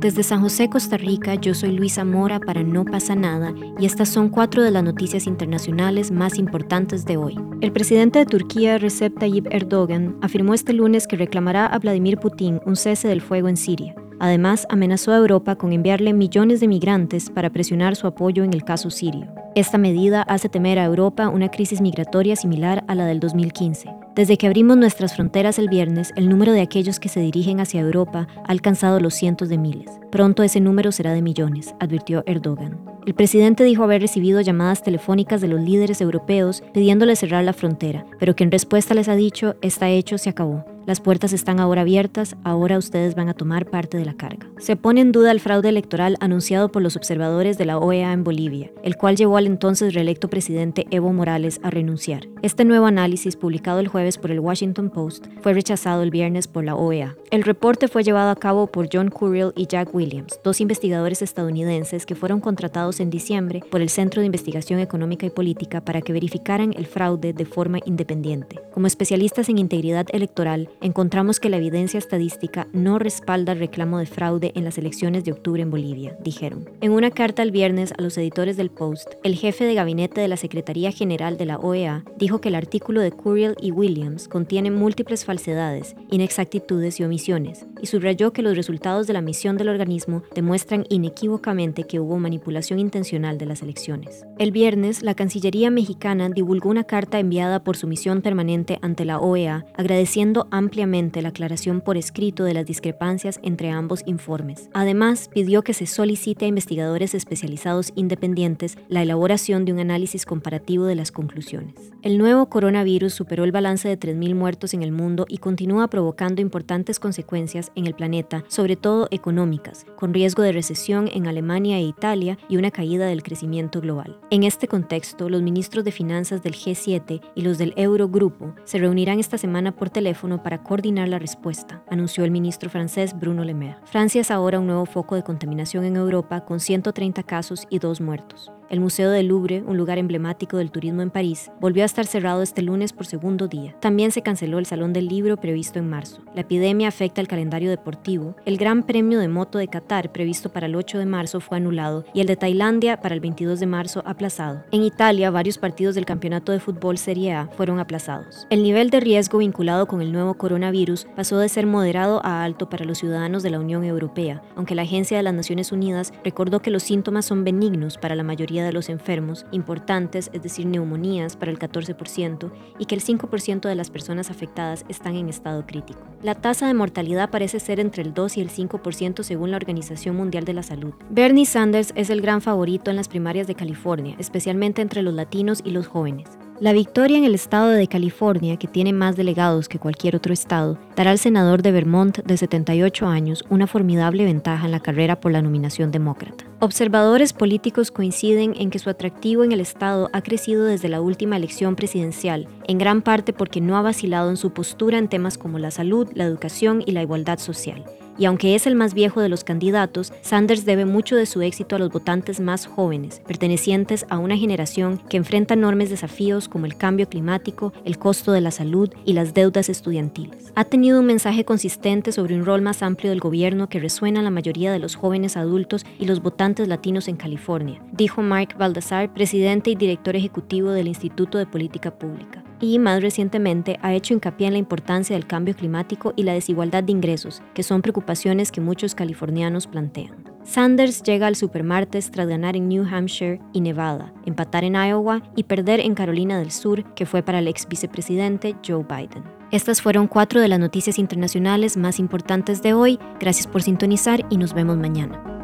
Desde San José, Costa Rica, yo soy Luisa Mora para No pasa nada y estas son cuatro de las noticias internacionales más importantes de hoy. El presidente de Turquía, Recep Tayyip Erdogan, afirmó este lunes que reclamará a Vladimir Putin un cese del fuego en Siria. Además, amenazó a Europa con enviarle millones de migrantes para presionar su apoyo en el caso sirio. Esta medida hace temer a Europa una crisis migratoria similar a la del 2015. Desde que abrimos nuestras fronteras el viernes, el número de aquellos que se dirigen hacia Europa ha alcanzado los cientos de miles. Pronto ese número será de millones, advirtió Erdogan. El presidente dijo haber recibido llamadas telefónicas de los líderes europeos pidiéndoles cerrar la frontera, pero que en respuesta les ha dicho, está hecho, se acabó. Las puertas están ahora abiertas, ahora ustedes van a tomar parte de la carga. Se pone en duda el fraude electoral anunciado por los observadores de la OEA en Bolivia, el cual llevó al entonces reelecto presidente Evo Morales a renunciar. Este nuevo análisis, publicado el jueves por el Washington Post, fue rechazado el viernes por la OEA. El reporte fue llevado a cabo por John Curiel y Jack Williams, dos investigadores estadounidenses que fueron contratados en diciembre por el Centro de Investigación Económica y Política para que verificaran el fraude de forma independiente. Como especialistas en integridad electoral, encontramos que la evidencia estadística no respalda el reclamo de fraude en las elecciones de octubre en Bolivia, dijeron. En una carta el viernes a los editores del Post, el jefe de gabinete de la Secretaría General de la OEA dijo que el artículo de Curiel y Williams contiene múltiples falsedades, inexactitudes y omisiones, y subrayó que los resultados de la misión del demuestran inequívocamente que hubo manipulación intencional de las elecciones. El viernes, la Cancillería mexicana divulgó una carta enviada por su misión permanente ante la OEA agradeciendo ampliamente la aclaración por escrito de las discrepancias entre ambos informes. Además, pidió que se solicite a investigadores especializados independientes la elaboración de un análisis comparativo de las conclusiones. El nuevo coronavirus superó el balance de 3.000 muertos en el mundo y continúa provocando importantes consecuencias en el planeta, sobre todo económicas, con riesgo de recesión en Alemania e Italia y una caída del crecimiento global. En este contexto, los ministros de Finanzas del G7 y los del Eurogrupo se reunirán esta semana por teléfono para coordinar la respuesta, anunció el ministro francés Bruno Le Maire. Francia es ahora un nuevo foco de contaminación en Europa con 130 casos y dos muertos. El Museo del Louvre, un lugar emblemático del turismo en París, volvió a estar cerrado este lunes por segundo día. También se canceló el Salón del Libro previsto en marzo. La epidemia afecta el calendario deportivo. El Gran Premio de Moto Qatar, previsto para el 8 de marzo, fue anulado y el de Tailandia para el 22 de marzo aplazado. En Italia, varios partidos del Campeonato de Fútbol Serie A fueron aplazados. El nivel de riesgo vinculado con el nuevo coronavirus pasó de ser moderado a alto para los ciudadanos de la Unión Europea, aunque la Agencia de las Naciones Unidas recordó que los síntomas son benignos para la mayoría de los enfermos importantes, es decir, neumonías para el 14%, y que el 5% de las personas afectadas están en estado crítico. La tasa de mortalidad parece ser entre el 2 y el 5% según la Organización Mundial de la Salud. Bernie Sanders es el gran favorito en las primarias de California, especialmente entre los latinos y los jóvenes. La victoria en el estado de California, que tiene más delegados que cualquier otro estado, dará al senador de Vermont de 78 años una formidable ventaja en la carrera por la nominación demócrata. Observadores políticos coinciden en que su atractivo en el estado ha crecido desde la última elección presidencial, en gran parte porque no ha vacilado en su postura en temas como la salud, la educación y la igualdad social y aunque es el más viejo de los candidatos, Sanders debe mucho de su éxito a los votantes más jóvenes, pertenecientes a una generación que enfrenta enormes desafíos como el cambio climático, el costo de la salud y las deudas estudiantiles. Ha tenido un mensaje consistente sobre un rol más amplio del gobierno que resuena en la mayoría de los jóvenes adultos y los votantes latinos en California, dijo Mark Baldassar, presidente y director ejecutivo del Instituto de Política Pública y más recientemente ha hecho hincapié en la importancia del cambio climático y la desigualdad de ingresos, que son preocupaciones que muchos californianos plantean. Sanders llega al supermartes tras ganar en New Hampshire y Nevada, empatar en Iowa y perder en Carolina del Sur, que fue para el ex vicepresidente Joe Biden. Estas fueron cuatro de las noticias internacionales más importantes de hoy. Gracias por sintonizar y nos vemos mañana.